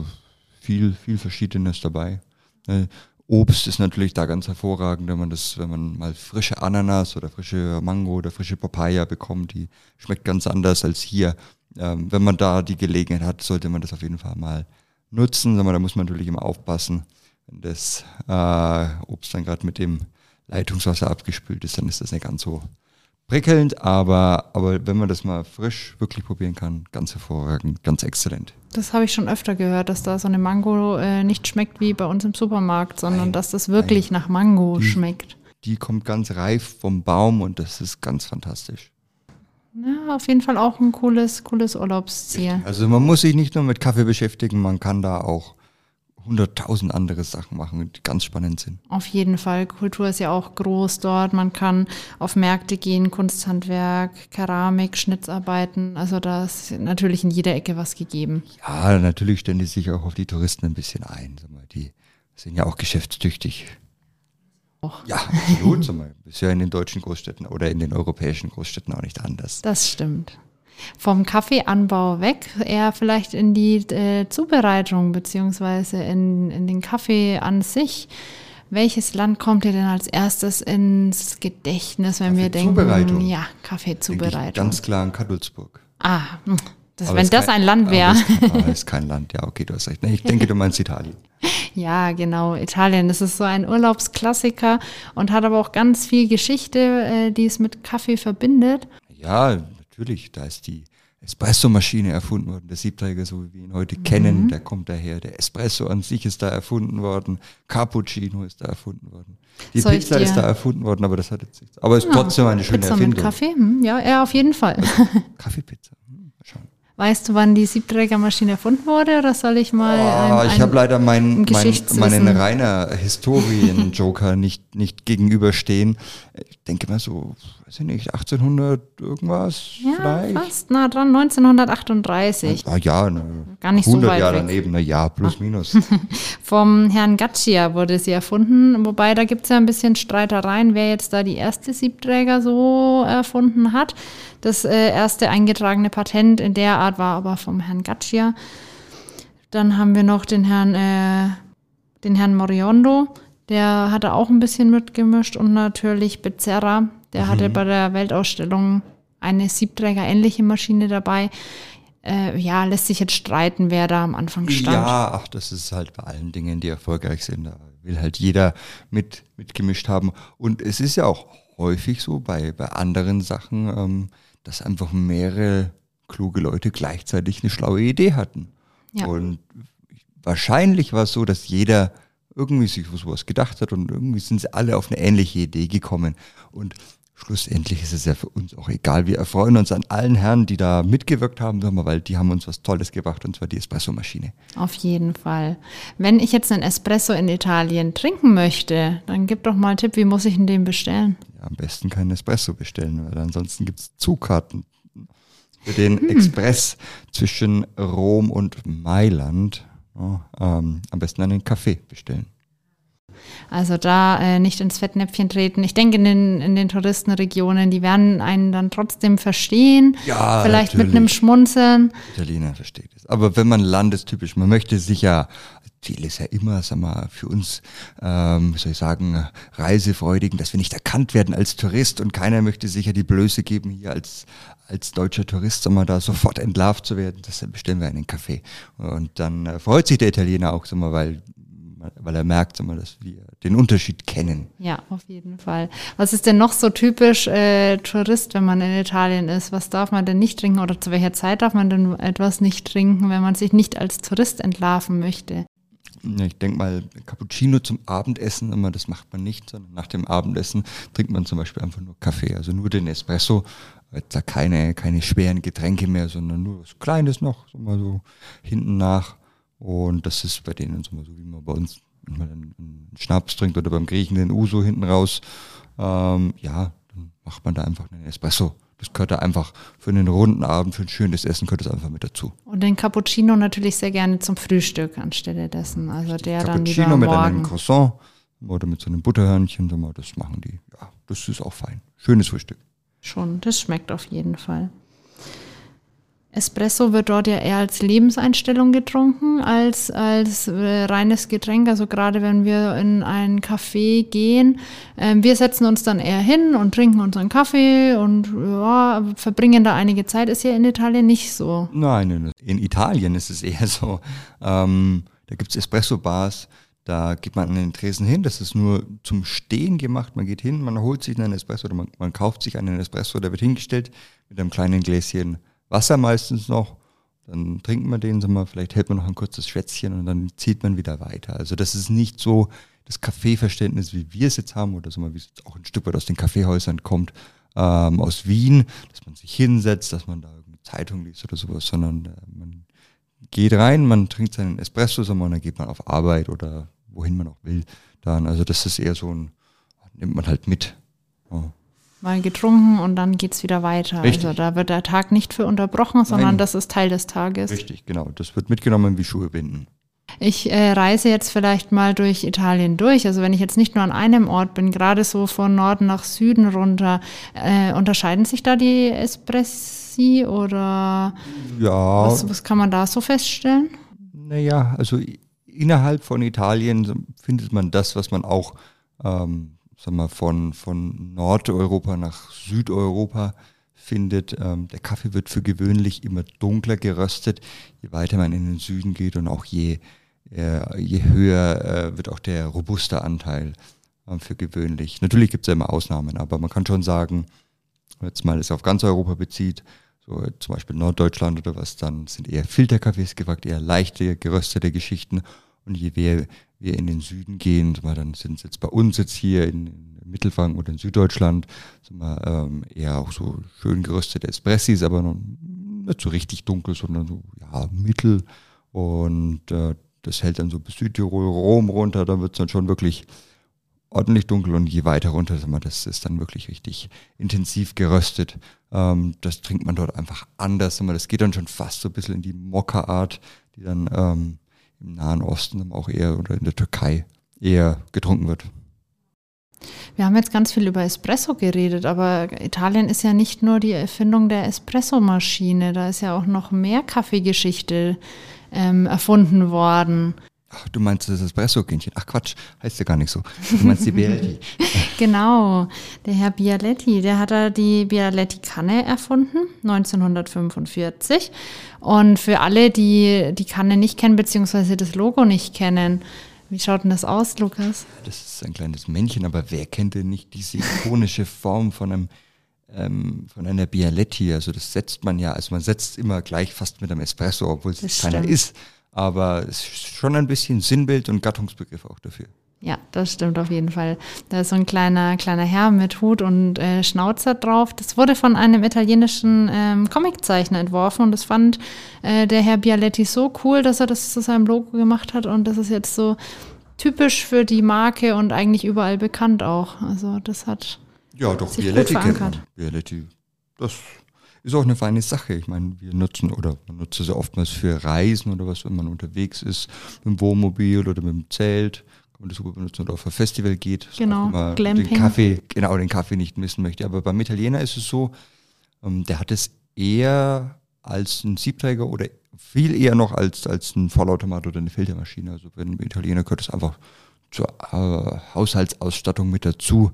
viel, viel Verschiedenes dabei. Äh, Obst ist natürlich da ganz hervorragend, wenn man das, wenn man mal frische Ananas oder frische Mango oder frische Papaya bekommt, die schmeckt ganz anders als hier. Ähm, wenn man da die Gelegenheit hat, sollte man das auf jeden Fall mal nutzen. Aber da muss man natürlich immer aufpassen, wenn das äh, Obst dann gerade mit dem Leitungswasser abgespült ist, dann ist das nicht ganz so prickelnd, aber, aber wenn man das mal frisch wirklich probieren kann, ganz hervorragend, ganz exzellent. Das habe ich schon öfter gehört, dass da so eine Mango äh, nicht schmeckt wie bei uns im Supermarkt, sondern Nein, dass das wirklich nach Mango Die- schmeckt. Die kommt ganz reif vom Baum und das ist ganz fantastisch. Ja, auf jeden Fall auch ein cooles, cooles Urlaubsziel. Also man muss sich nicht nur mit Kaffee beschäftigen, man kann da auch hunderttausend andere Sachen machen, die ganz spannend sind. Auf jeden Fall. Kultur ist ja auch groß dort. Man kann auf Märkte gehen, Kunsthandwerk, Keramik, Schnitzarbeiten. Also da ist natürlich in jeder Ecke was gegeben. Ja, natürlich stellen die sich auch auf die Touristen ein bisschen ein. Die sind ja auch geschäftstüchtig. Auch. Ja, absolut. Sag mal, ist ja in den deutschen Großstädten oder in den europäischen Großstädten auch nicht anders. Das stimmt. Vom Kaffeeanbau weg, eher vielleicht in die äh, Zubereitung beziehungsweise in, in den Kaffee an sich. Welches Land kommt dir denn als erstes ins Gedächtnis, wenn wir denken, ja, Kaffeezubereitung? ganz klar an Kadulsburg. Ah, hm, das, wenn das kein- ein Land wäre. aber ist kein Land, ja, okay, du hast recht. Ich denke, du meinst Italien. (laughs) Ja, genau, Italien. Das ist so ein Urlaubsklassiker und hat aber auch ganz viel Geschichte, äh, die es mit Kaffee verbindet. Ja, natürlich, da ist die Espresso-Maschine erfunden worden. Der Siebträger, so wie wir ihn heute kennen, der kommt daher. Der Espresso an sich ist da erfunden worden. Cappuccino ist da erfunden worden. Die Soll ich Pizza ist da erfunden worden, aber das hat jetzt nichts. Aber es ist trotzdem eine schöne Pizza Erfindung. mit Kaffee? Hm, ja, ja, auf jeden Fall. (laughs) Kaffeepizza. Hm, schauen. Weißt du, wann die Siebträgermaschine erfunden wurde oder soll ich mal Ah, ein, ich ein- habe leider mein, mein, meinen reiner Historien-Joker nicht, nicht gegenüberstehen. Ich denke mal so, weiß ich nicht, 1800 irgendwas ja, vielleicht. fast nah dran, 1938. Ah, ja, ne, Gar nicht so 100 weit Jahre weg. daneben, na ja, plus minus. (laughs) Vom Herrn Gaccia wurde sie erfunden, wobei da gibt es ja ein bisschen Streitereien, wer jetzt da die erste Siebträger so erfunden hat. Das äh, erste eingetragene Patent in der Art war aber vom Herrn Gaccia. Dann haben wir noch den Herrn, äh, den Herrn Moriondo, der hatte auch ein bisschen mitgemischt und natürlich Becerra, der hatte bei der Weltausstellung eine Siebträger-ähnliche Maschine dabei. Äh, ja, lässt sich jetzt streiten, wer da am Anfang stand. Ja, ach, das ist halt bei allen Dingen, die erfolgreich sind. Da will halt jeder mit, mitgemischt haben. Und es ist ja auch häufig so bei, bei anderen Sachen, ähm, dass einfach mehrere kluge Leute gleichzeitig eine schlaue Idee hatten. Ja. Und wahrscheinlich war es so, dass jeder irgendwie sich sowas gedacht hat und irgendwie sind sie alle auf eine ähnliche Idee gekommen. Und schlussendlich ist es ja für uns auch egal. Wir erfreuen uns an allen Herren, die da mitgewirkt haben, weil die haben uns was Tolles gebracht, und zwar die Espresso-Maschine. Auf jeden Fall. Wenn ich jetzt einen Espresso in Italien trinken möchte, dann gib doch mal einen Tipp, wie muss ich denn den bestellen? Ja, am besten keinen Espresso bestellen, weil ansonsten gibt's Zugkarten für den Express zwischen Rom und Mailand. Ja, ähm, am besten einen Kaffee bestellen. Also da äh, nicht ins Fettnäpfchen treten. Ich denke, in den, in den Touristenregionen, die werden einen dann trotzdem verstehen. Ja, Vielleicht mit natürlich. einem Schmunzeln. Italiener versteht es. Aber wenn man landestypisch, man möchte sich ja, Ziel ist ja immer, sag mal, für uns, ähm, wie soll ich sagen, Reisefreudigen, dass wir nicht erkannt werden als Tourist und keiner möchte sich ja die Blöße geben, hier als, als deutscher Tourist, sag mal, da sofort entlarvt zu werden. Deshalb bestellen wir einen Kaffee. Und dann äh, freut sich der Italiener auch, sag mal, weil weil er merkt immer, dass wir den Unterschied kennen. Ja, auf jeden Fall. Was ist denn noch so typisch äh, Tourist, wenn man in Italien ist? Was darf man denn nicht trinken oder zu welcher Zeit darf man denn etwas nicht trinken, wenn man sich nicht als Tourist entlarven möchte? Ich denke mal, Cappuccino zum Abendessen, immer das macht man nicht, sondern nach dem Abendessen trinkt man zum Beispiel einfach nur Kaffee, also nur den Espresso. Jetzt da keine, keine schweren Getränke mehr, sondern nur was Kleines noch, so mal so hinten nach. Und das ist bei denen so, so wie man bei uns manchmal einen Schnaps trinkt oder beim Griechen den Uso hinten raus. Ähm, ja, dann macht man da einfach einen Espresso. Das gehört da einfach für einen runden Abend, für ein schönes Essen gehört das einfach mit dazu. Und den Cappuccino natürlich sehr gerne zum Frühstück anstelle dessen. Also der Cappuccino dann mit einem Croissant oder mit so einem Butterhörnchen, das machen die. Ja, das ist auch fein. Schönes Frühstück. Schon, das schmeckt auf jeden Fall. Espresso wird dort ja eher als Lebenseinstellung getrunken, als als äh, reines Getränk. Also gerade wenn wir in ein Café gehen, äh, wir setzen uns dann eher hin und trinken unseren Kaffee und ja, verbringen da einige Zeit. Ist ja in Italien nicht so. Nein, in Italien ist es eher so. Ähm, da gibt es Espresso-Bars, da geht man an den Tresen hin, das ist nur zum Stehen gemacht. Man geht hin, man holt sich einen Espresso oder man, man kauft sich einen Espresso, der wird hingestellt mit einem kleinen Gläschen Wasser meistens noch. Dann trinkt man den, sagen wir, vielleicht hält man noch ein kurzes Schwätzchen und dann zieht man wieder weiter. Also das ist nicht so das Kaffeeverständnis, wie wir es jetzt haben, oder so mal, wie es auch ein Stück weit aus den Kaffeehäusern kommt, ähm, aus Wien, dass man sich hinsetzt, dass man da eine Zeitung liest oder sowas, sondern äh, man geht rein, man trinkt seinen Espresso, und dann geht man auf Arbeit oder wohin man auch will. Dann, also das ist eher so ein, nimmt man halt mit. Ja mal getrunken und dann geht's wieder weiter. Richtig. Also da wird der Tag nicht für unterbrochen, sondern Nein. das ist Teil des Tages. Richtig, genau. Das wird mitgenommen wie Schuhe binden. Ich äh, reise jetzt vielleicht mal durch Italien durch. Also wenn ich jetzt nicht nur an einem Ort bin, gerade so von Norden nach Süden runter, äh, unterscheiden sich da die Espressi oder Ja, was, was kann man da so feststellen? naja, also innerhalb von Italien findet man das, was man auch, ähm, sag mal, von, von Nordeuropa nach Südeuropa findet. Ähm, der Kaffee wird für gewöhnlich immer dunkler geröstet, je weiter man in den Süden geht und auch je, äh, je höher äh, wird auch der robuste Anteil ähm, für gewöhnlich. Natürlich gibt es ja immer Ausnahmen, aber man kann schon sagen, jetzt mal es auf ganz Europa bezieht, so zum Beispiel Norddeutschland oder was, dann sind eher Filterkaffees gefragt, eher leichte, geröstete Geschichten. Und je mehr wir in den Süden gehen, dann sind es jetzt bei uns jetzt hier in, Mittelfranken oder in Süddeutschland sag mal, ähm, eher auch so schön geröstete Espressis, aber noch nicht so richtig dunkel, sondern so ja, mittel. Und äh, das hält dann so bis Südtirol, Rom runter, da wird es dann schon wirklich ordentlich dunkel und je weiter runter, sag mal, das ist dann wirklich richtig intensiv geröstet. Ähm, das trinkt man dort einfach anders. Sag mal, das geht dann schon fast so ein bisschen in die Mokka-Art, die dann ähm, im Nahen Osten auch eher oder in der Türkei eher getrunken wird. Wir haben jetzt ganz viel über Espresso geredet, aber Italien ist ja nicht nur die Erfindung der Espresso-Maschine, da ist ja auch noch mehr Kaffeegeschichte ähm, erfunden worden. Ach, du meinst das Espresso-Kindchen? Ach Quatsch, heißt ja gar nicht so. Du meinst die Bialetti. (laughs) Genau, der Herr Bialetti, der hat da die Bialetti-Kanne erfunden, 1945. Und für alle, die die Kanne nicht kennen, beziehungsweise das Logo nicht kennen, wie schaut denn das aus, Lukas? Das ist ein kleines Männchen, aber wer kennt denn nicht diese ikonische Form von einem ähm, von einer Bialetti? Also das setzt man ja, also man setzt immer gleich fast mit einem Espresso, obwohl es keiner ist. Aber es ist schon ein bisschen Sinnbild und Gattungsbegriff auch dafür. Ja, das stimmt auf jeden Fall. Da ist so ein kleiner, kleiner Herr mit Hut und äh, Schnauzer drauf. Das wurde von einem italienischen ähm, Comiczeichner entworfen und das fand äh, der Herr Bialetti so cool, dass er das zu seinem Logo gemacht hat und das ist jetzt so typisch für die Marke und eigentlich überall bekannt auch. Also das hat Ja, doch, Sich gut Bialetti kennt man. verankert. Bialetti, das ist auch eine feine Sache. Ich meine, wir nutzen oder man nutzt es ja oftmals für Reisen oder was, wenn man unterwegs ist, mit dem Wohnmobil oder mit dem Zelt. Kann man das super benutzen oder auf ein Festival geht. Genau, Glamping. Den Kaffee, genau, den Kaffee nicht missen möchte. Aber beim Italiener ist es so, ähm, der hat es eher als ein Siebträger oder viel eher noch als, als ein Vollautomat oder eine Filtermaschine. Also beim Italiener gehört es einfach zur äh, Haushaltsausstattung mit dazu.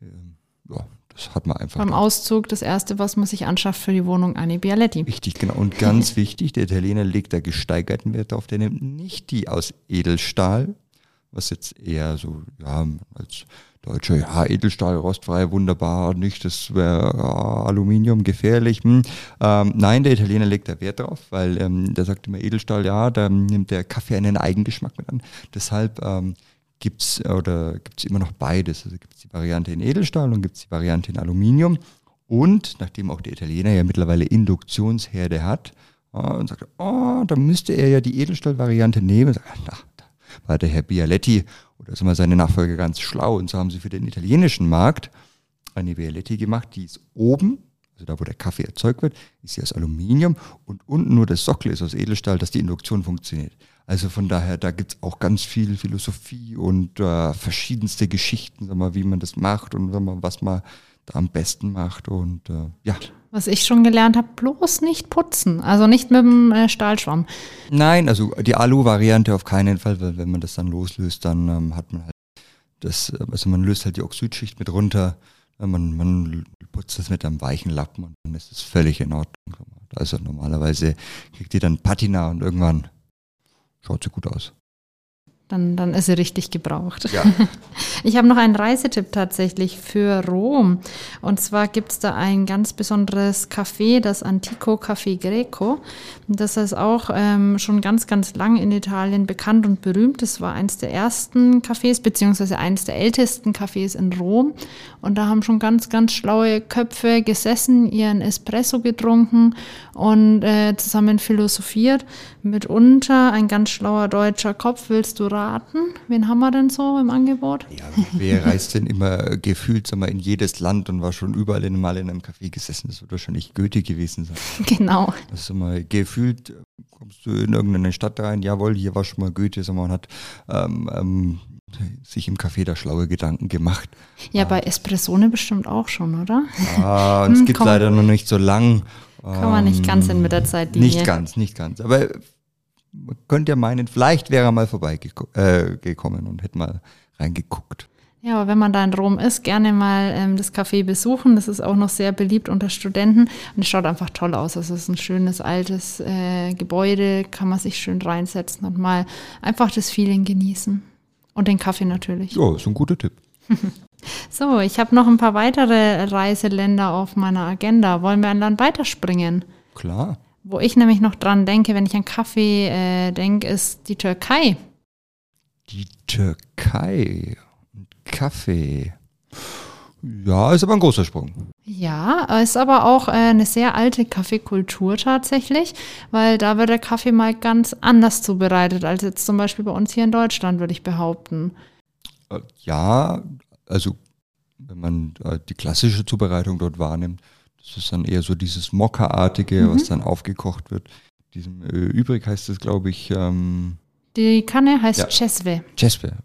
Ähm, ja, das hat man einfach. beim Auszug das erste, was man sich anschafft für die Wohnung, eine Bialetti. Wichtig, genau. Und ganz (laughs) wichtig, der Italiener legt da gesteigerten Wert auf. Der nimmt nicht die aus Edelstahl, was jetzt eher so, ja, als Deutscher, ja, Edelstahl, rostfrei, wunderbar, nicht, das wäre ja, Aluminium gefährlich. Hm. Ähm, nein, der Italiener legt da Wert drauf, weil ähm, der sagt immer Edelstahl, ja, da nimmt der Kaffee einen Eigengeschmack mit an. Deshalb ähm, gibt's oder gibt's immer noch beides. Also gibt's die Variante in Edelstahl und gibt's die Variante in Aluminium. Und nachdem auch der Italiener ja mittlerweile Induktionsherde hat, äh, und sagt, oh, da müsste er ja die Edelstahl-Variante nehmen. Sagt, na, da war der Herr Bialetti oder ist mal seine Nachfolger ganz schlau. Und so haben sie für den italienischen Markt eine Bialetti gemacht, die ist oben, also da, wo der Kaffee erzeugt wird, ist sie aus Aluminium und unten nur das Sockel ist aus Edelstahl, dass die Induktion funktioniert. Also von daher, da gibt's auch ganz viel Philosophie und äh, verschiedenste Geschichten, sag mal, wie man das macht und sag mal, was man da am besten macht. Und äh, ja. Was ich schon gelernt habe, bloß nicht putzen, also nicht mit dem äh, Stahlschwamm. Nein, also die Alu-Variante auf keinen Fall, weil wenn man das dann loslöst, dann ähm, hat man halt das, also man löst halt die Oxidschicht mit runter, man, man putzt das mit einem weichen Lappen und dann ist es völlig in Ordnung. Also normalerweise kriegt ihr dann Patina und irgendwann schaut sie gut aus. Dann, dann ist sie richtig gebraucht. Ja. (laughs) Ich habe noch einen Reisetipp tatsächlich für Rom. Und zwar gibt es da ein ganz besonderes Café, das Antico Café Greco. Das ist auch ähm, schon ganz, ganz lang in Italien bekannt und berühmt. Das war eines der ersten Cafés, beziehungsweise eines der ältesten Cafés in Rom. Und da haben schon ganz, ganz schlaue Köpfe gesessen, ihren Espresso getrunken und äh, zusammen philosophiert. Mitunter ein ganz schlauer deutscher Kopf. Willst du raten? Wen haben wir denn so im Angebot? Ja, wer reist denn immer gefühlt sag mal, in jedes Land und war schon überall mal in einem Café gesessen? Das wird wahrscheinlich Goethe gewesen sein. (laughs) Genau. Also mal gefühlt kommst du in irgendeine Stadt rein, jawohl, hier war schon mal Goethe, sag mal, und hat ähm, ähm, sich im Café da schlaue Gedanken gemacht. Ja, bei Espressone bestimmt auch schon, oder? Ah, und es Hm, gibt komm. leider noch nicht so lang. Kann man nicht ganz hin mit der Zeitlinie. Nicht ganz, nicht ganz. Aber man könnte ja meinen, vielleicht wäre er mal vorbeigekommen äh, und hätte mal reingeguckt. Ja, aber wenn man da in Rom ist, gerne mal ähm, das Café besuchen. Das ist auch noch sehr beliebt unter Studenten und es schaut einfach toll aus. Also es ist ein schönes altes äh, Gebäude, kann man sich schön reinsetzen und mal einfach das Feeling genießen. Und den Kaffee natürlich. Ja, ist ein guter Tipp. (laughs) So, ich habe noch ein paar weitere Reiseländer auf meiner Agenda. Wollen wir ein Land weiterspringen? Klar. Wo ich nämlich noch dran denke, wenn ich an Kaffee äh, denke, ist die Türkei. Die Türkei und Kaffee. Ja, ist aber ein großer Sprung. Ja, ist aber auch äh, eine sehr alte Kaffeekultur tatsächlich, weil da wird der Kaffee mal ganz anders zubereitet als jetzt zum Beispiel bei uns hier in Deutschland, würde ich behaupten. Äh, Ja, also wenn man äh, die klassische Zubereitung dort wahrnimmt, das ist dann eher so dieses Mokka-artige, was dann aufgekocht wird. Diesem äh, übrig heißt es, glaube ich, ähm, Die Kanne heißt Ja. Cesve. Cespe.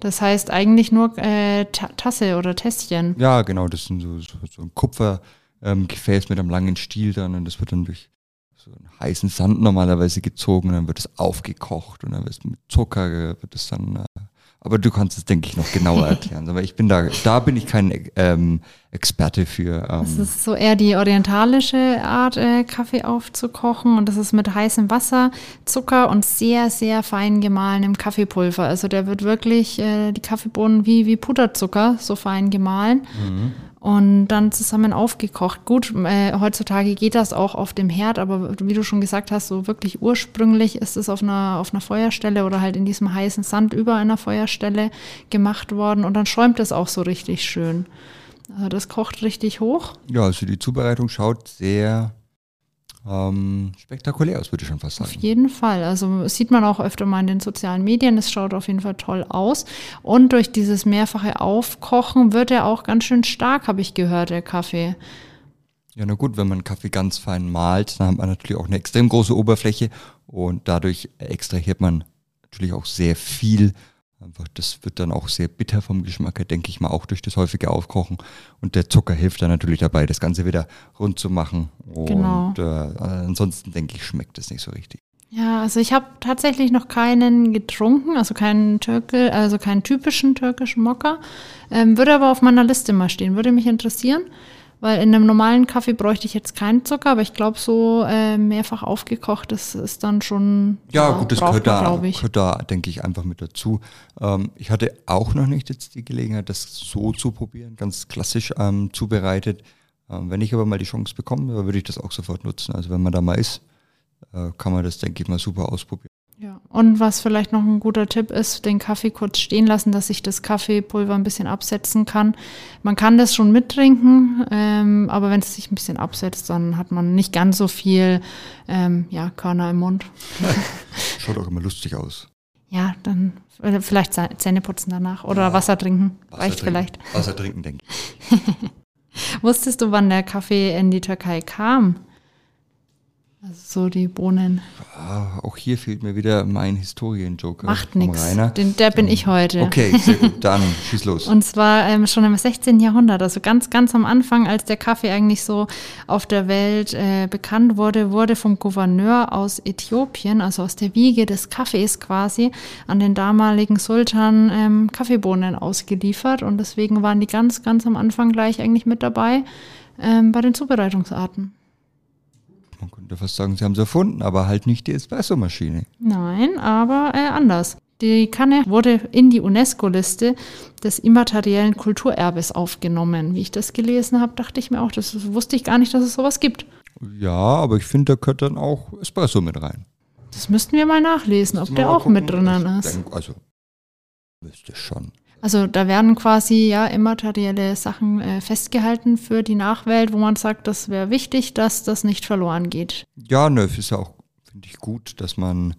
Das heißt eigentlich nur äh, Ta Tasse oder Tässchen. Ja, genau, das sind so, so, so ein Kupfergefäß ähm, mit einem langen Stiel dann und das wird dann durch so einen heißen Sand normalerweise gezogen und dann wird es aufgekocht und dann wird es mit Zucker, äh, wird es dann, äh, aber du kannst es, denke ich, noch genauer (laughs) erklären. Aber ich bin da, da bin ich kein ähm, Experte für. Das Ähm, ist so eher die orientalische Art, äh, Kaffee aufzukochen. Und das ist mit heißem Wasser, Zucker und sehr, sehr fein gemahlenem Kaffeepulver. Also der wird wirklich, äh, die Kaffeebohnen wie, wie Puderzucker, so fein gemahlen. Und dann zusammen aufgekocht. Gut, äh, heutzutage geht das auch auf dem Herd, aber wie du schon gesagt hast, so wirklich ursprünglich ist es auf einer, auf einer Feuerstelle oder halt in diesem heißen Sand über einer Feuerstelle gemacht worden. Und dann schäumt es auch so richtig schön. Also das kocht richtig hoch. ja, also die Zubereitung schaut sehr ähm, spektakulär aus, würde ich schon fast Auf sagen. jeden Fall. Also sieht man auch öfter mal in den sozialen Medien. Es schaut auf jeden Fall toll aus. Und durch dieses mehrfache Aufkochen wird er auch ganz schön stark, habe ich gehört, der Kaffee. Ja, na gut, wenn man Kaffee ganz fein malt, dann hat man natürlich auch eine extrem große Oberfläche und dadurch extrahiert man natürlich auch sehr viel. Einfach, das wird dann auch sehr bitter vom Geschmack her, denke ich mal, auch durch das häufige Aufkochen. Und der Zucker hilft dann natürlich dabei, das Ganze wieder rund zu machen. Und Genau. äh, ansonsten denke ich, schmeckt es nicht so richtig. Ja, also ich habe tatsächlich noch keinen getrunken, also keinen Türke, also keinen typischen türkischen Mokka. Ähm, würde aber auf meiner Liste mal stehen, würde mich interessieren, Weil in einem normalen Kaffee bräuchte ich jetzt keinen Zucker, aber ich glaube, so äh, mehrfach aufgekocht, das ist dann schon. Ja, ja gut, das gehört da, gehört da, denke ich, einfach mit dazu. Ähm, ich hatte auch noch nicht jetzt die Gelegenheit, das so zu probieren, ganz klassisch ähm, zubereitet. Ähm, wenn ich aber mal die Chance bekomme, würde ich das auch sofort nutzen. Also wenn man da mal ist, äh, kann man das, denke ich, mal super ausprobieren. Ja, und was vielleicht noch ein guter Tipp ist, den Kaffee kurz stehen lassen, dass sich das Kaffeepulver ein bisschen absetzen kann. Man kann das schon mittrinken, ähm, aber wenn es sich ein bisschen absetzt, dann hat man nicht ganz so viel ähm, ja, Körner im Mund. (laughs) Schaut auch immer lustig aus. Ja, dann äh, vielleicht Zähne putzen danach oder ja, Wasser trinken. Wasser Reicht trinken, vielleicht. Wasser trinken, denke ich. (laughs) Wusstest du, wann der Kaffee in die Türkei kam? Also so die Bohnen. Ah, auch hier fehlt mir wieder mein Historienjoker. Macht nichts. Der bin ich heute. Okay, sehr gut. (laughs) Dann schieß los. Und zwar ähm, schon im 16. Jahrhundert, also ganz, ganz am Anfang, als der Kaffee eigentlich so auf der Welt äh, bekannt wurde, wurde vom Gouverneur aus Äthiopien, also aus der Wiege des Kaffees quasi, an den damaligen Sultan ähm, Kaffeebohnen ausgeliefert. Und deswegen waren die ganz, ganz am Anfang gleich eigentlich mit dabei ähm, bei den Zubereitungsarten man könnte fast sagen, sie haben es erfunden, aber halt nicht die Espresso-Maschine. Nein, aber äh, anders. Die Kanne wurde in die UNESCO-Liste des immateriellen Kulturerbes aufgenommen. Wie ich das gelesen habe, dachte ich mir auch, das wusste ich gar nicht, dass es sowas gibt. Ja, aber ich finde, da gehört dann auch Espresso mit rein. Das müssten wir mal nachlesen, ob der auch gucken. mit drinnen ist. Denk, also, müsste schon. Also da werden quasi ja immaterielle Sachen äh, festgehalten für die Nachwelt, wo man sagt, das wäre wichtig, dass das nicht verloren geht. Ja, ne, ist ja auch, finde ich, gut, dass man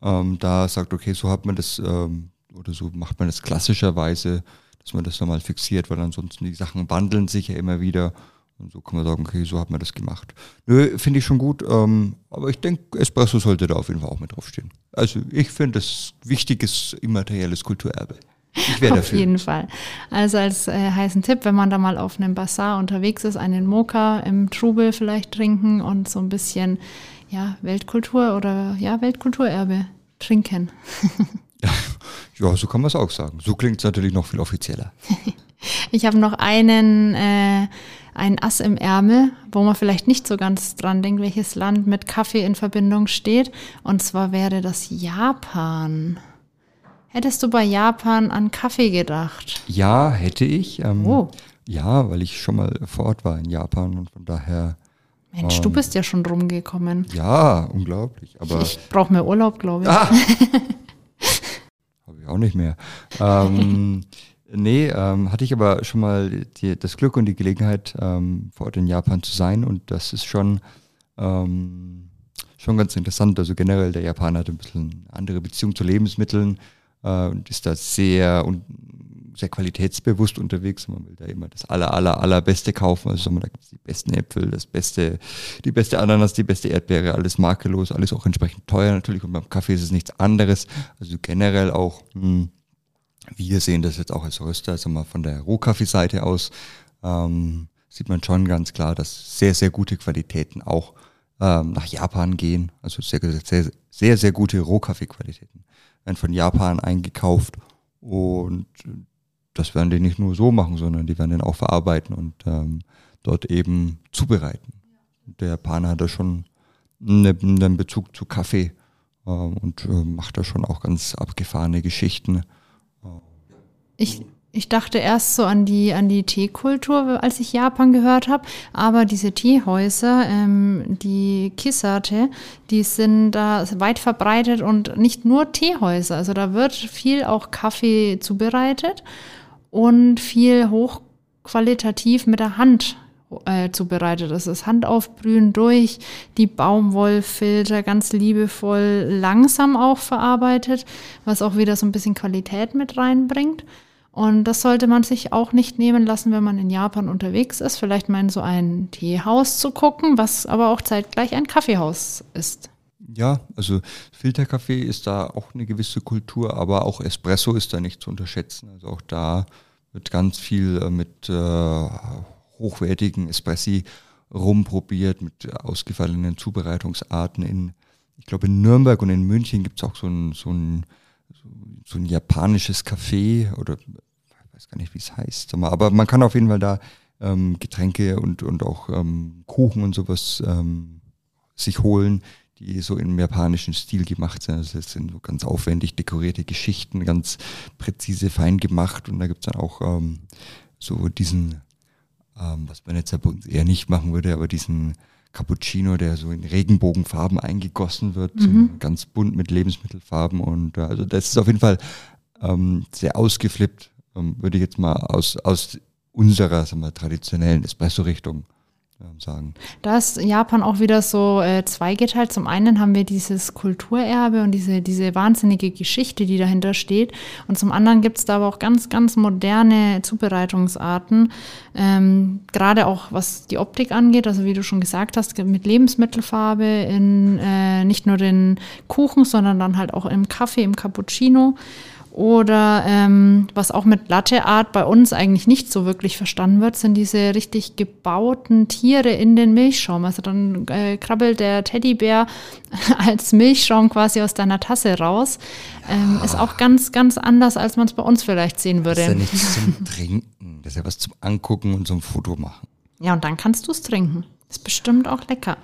ähm, da sagt, okay, so hat man das ähm, oder so macht man das klassischerweise, dass man das nochmal fixiert, weil ansonsten die Sachen wandeln sich ja immer wieder. Und so kann man sagen, okay, so hat man das gemacht. Nö, finde ich schon gut. Ähm, aber ich denke, Espresso sollte da auf jeden Fall auch mit draufstehen. Also ich finde das wichtiges immaterielles Kulturerbe. Ich wäre dafür. Auf jeden Fall. Also als äh, heißen Tipp, wenn man da mal auf einem Bazar unterwegs ist, einen Mocha im Trubel vielleicht trinken und so ein bisschen ja, Weltkultur oder ja, Weltkulturerbe trinken. (laughs) ja, so kann man es auch sagen. So klingt es natürlich noch viel offizieller. (laughs) ich habe noch einen, äh, einen Ass im Ärmel, wo man vielleicht nicht so ganz dran denkt, welches Land mit Kaffee in Verbindung steht. Und zwar wäre das Japan. Hättest du bei Japan an Kaffee gedacht? Ja, hätte ich. Ähm, oh. Ja, weil ich schon mal vor Ort war in Japan und von daher. Mensch, ähm, du bist ja schon rumgekommen. Ja, unglaublich. Aber ich, ich brauche mehr Urlaub, glaube ich. Ah. (laughs) Habe ich auch nicht mehr. Ähm, nee, ähm, hatte ich aber schon mal die, das Glück und die Gelegenheit, ähm, vor Ort in Japan zu sein und das ist schon ähm, schon ganz interessant. Also generell der Japaner hat ein bisschen eine andere Beziehung zu Lebensmitteln äh, und ist da sehr und sehr qualitätsbewusst unterwegs. Man will da immer das aller, aller, allerbeste kaufen. Also da gibt es die besten Äpfel, das beste, die beste Ananas, die beste Erdbeere, alles makellos, alles auch entsprechend teuer natürlich. Und beim Kaffee ist es nichts anderes. Also generell auch, mh, hm, wir sehen das jetzt auch als Röster, also mal von der Rohkaffeeseite aus, ähm, sieht man schon ganz klar, dass sehr, sehr gute Qualitäten auch ähm, nach Japan gehen. Also sehr, sehr, sehr, sehr gute Rohkaffeequalitäten werden von Japan eingekauft und das werden die nicht nur so machen, sondern die werden den auch verarbeiten und ähm, dort eben zubereiten. Der Japaner hat da schon einen Bezug zu Kaffee äh, und äh, macht da schon auch ganz abgefahrene Geschichten. Ich, ich dachte erst so an die, an die Teekultur, als ich Japan gehört habe. Aber diese Teehäuser, ähm, die Kisate, die sind da weit verbreitet und nicht nur Teehäuser. Also da wird viel auch Kaffee zubereitet und viel hochqualitativ mit der Hand äh, zubereitet. Das ist Handaufbrühen durch die Baumwollfilter, ganz liebevoll, langsam auch verarbeitet, was auch wieder so ein bisschen Qualität mit reinbringt. Und das sollte man sich auch nicht nehmen lassen, wenn man in Japan unterwegs ist. Vielleicht mal in so ein Teehaus zu gucken, was aber auch zeitgleich ein Kaffeehaus ist. Ja, also Filterkaffee ist da auch eine gewisse Kultur, aber auch Espresso ist da nicht zu unterschätzen. Also auch da wird ganz viel äh, mit äh, hochwertigen Espressi rumprobiert, mit ausgefallenen Zubereitungsarten. In, ich glaube, in Nürnberg und in München gibt es auch so ein, so ein so ein japanisches Café oder ich weiß gar nicht, wie es heißt. Aber man kann auf jeden Fall da ähm, Getränke und, und auch ähm, Kuchen und sowas ähm, sich holen, die so im japanischen Stil gemacht sind. Also das sind so ganz aufwendig dekorierte Geschichten, ganz präzise, fein gemacht. Und da gibt's dann auch ähm, so diesen, ähm, was man jetzt eher nicht machen würde, aber diesen Cappuccino, der so in Regenbogenfarben eingegossen wird, Mhm. ganz bunt mit Lebensmittelfarben. Und äh, also das ist auf jeden Fall ähm, sehr ausgeflippt, ähm, würde ich jetzt mal aus, aus unserer sagen wir, traditionellen Espresso-Richtung sagen. Da ist Japan auch wieder so äh, zweigeteilt. Zum einen haben wir dieses Kulturerbe und diese, diese wahnsinnige Geschichte, die dahinter steht. Und zum anderen gibt es da aber auch ganz, ganz moderne Zubereitungsarten. Ähm, Gerade auch was die Optik angeht, also wie du schon gesagt hast, mit Lebensmittelfarbe in äh, nicht nur den Kuchen, sondern dann halt auch im Kaffee, im Cappuccino. Oder ähm, was auch mit Latte Art bei uns eigentlich nicht so wirklich verstanden wird, sind diese richtig gebauten Tiere in den Milchschaum. Also dann äh, krabbelt der Teddybär (laughs) als Milchschaum quasi aus deiner Tasse raus. Ähm, ist auch ganz, ganz anders, als man es bei uns vielleicht sehen Das ist ja würde. nichts zum Trinken, das ist ja was zum Angucken und zum Foto machen. Ja, und dann kannst du es trinken. Ist bestimmt auch lecker.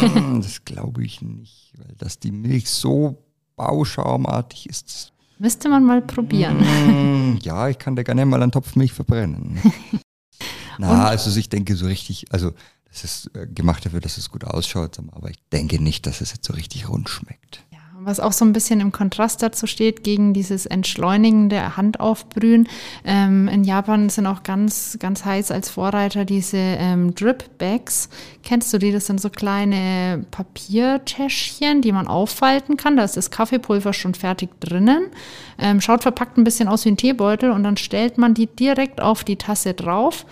Hm, Das glaube ich nicht, weil dass die Milch so bauschaumartig ist. Müsste man mal probieren. Hm, Ja, ich kann da gerne mal einen Topf Milch verbrennen. (laughs) Na, also ich denke so richtig, also das ist äh, gemacht dafür, dass es gut ausschaut, aber ich denke nicht, dass es jetzt so richtig rund schmeckt. Was auch so ein bisschen im Kontrast dazu steht, gegen dieses entschleunigende Handaufbrühen. Ähm, in Japan sind auch ganz, ganz heiß als Vorreiter diese ähm, Drip Bags. Kennst du die? Das sind so kleine Papiertäschchen, die man auffalten kann. Da ist das Kaffeepulver schon fertig drinnen. Ähm, schaut verpackt ein bisschen aus wie ein Teebeutel und dann stellt man die direkt auf die Tasse drauf.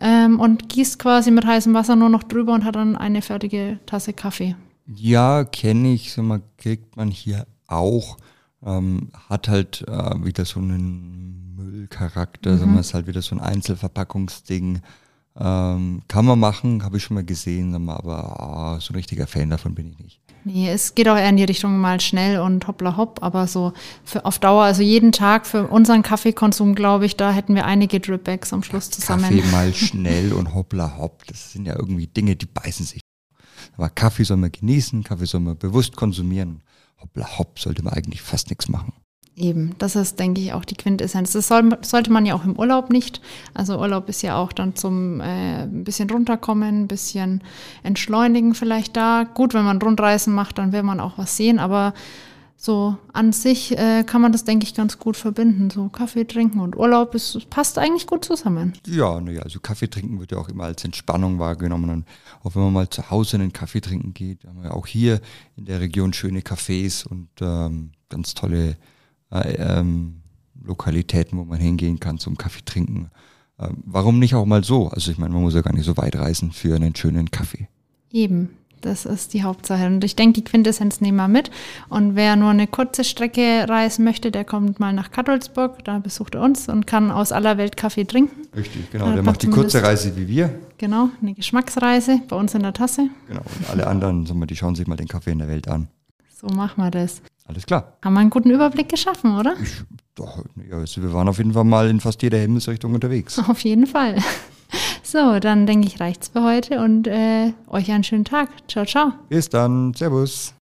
Ähm, und gießt quasi mit heißem Wasser nur noch drüber und hat dann eine fertige Tasse Kaffee. Ja, kenne ich, sag mal, kriegt man hier auch. Ähm, hat halt äh, wieder so einen Müllcharakter, sag mal, ist halt wieder so ein Einzelverpackungsding. Ähm, kann man machen, habe ich schon mal gesehen, sag mal, aber ah, so ein richtiger Fan davon bin ich nicht. Nee, es geht auch eher in die Richtung mal schnell und hoppla hopp, aber so für auf Dauer, also jeden Tag für unseren Kaffeekonsum, glaube ich, da hätten wir einige Dripbags am Schluss zusammen. Kaffee mal (laughs) schnell und hoppla hopp, das sind ja irgendwie Dinge, die beißen sich. Aber Kaffee soll man genießen, Kaffee soll man bewusst konsumieren. Hoppla hopp sollte man eigentlich fast nichts machen. Eben, das ist, denke ich, auch die Quintessenz. Das soll, sollte man ja auch im Urlaub nicht. Also Urlaub ist ja auch dann zum äh, ein bisschen runterkommen, ein bisschen entschleunigen vielleicht da. Gut, wenn man Rundreisen macht, dann will man auch was sehen, aber so an sich äh, kann man das, denke ich, ganz gut verbinden. So Kaffee trinken und Urlaub, es passt eigentlich gut zusammen. Ja, naja, also Kaffee trinken wird ja auch immer als Entspannung wahrgenommen. Und auch wenn man mal zu Hause einen Kaffee trinken geht, haben wir auch hier in der Region schöne Cafés und ähm, ganz tolle äh, ähm, Lokalitäten, wo man hingehen kann zum Kaffee trinken. Ähm, warum nicht auch mal so? Also ich meine, man muss ja gar nicht so weit reisen für einen schönen Kaffee. Eben, das ist die Hauptsache. Und ich denke, die Quintessenz nehmen wir mit. Und wer nur eine kurze Strecke reisen möchte, der kommt mal nach Kadolsburg, da besucht er uns und kann aus aller Welt Kaffee trinken. Richtig, genau. Der man macht die kurze Reise wie wir. Genau, eine Geschmacksreise bei uns in der Tasse. Genau. Und alle anderen, sagen wir, die schauen sich mal den Kaffee in der Welt an. So machen wir das. Alles klar. Haben wir einen guten Überblick geschaffen, oder? Ich, doch, ja, also wir waren auf jeden Fall mal in fast jeder Himmelsrichtung unterwegs. (laughs) Auf jeden Fall. So, dann denke ich, reicht's für heute und äh, euch einen schönen Tag. Ciao, ciao. Bis dann. Servus.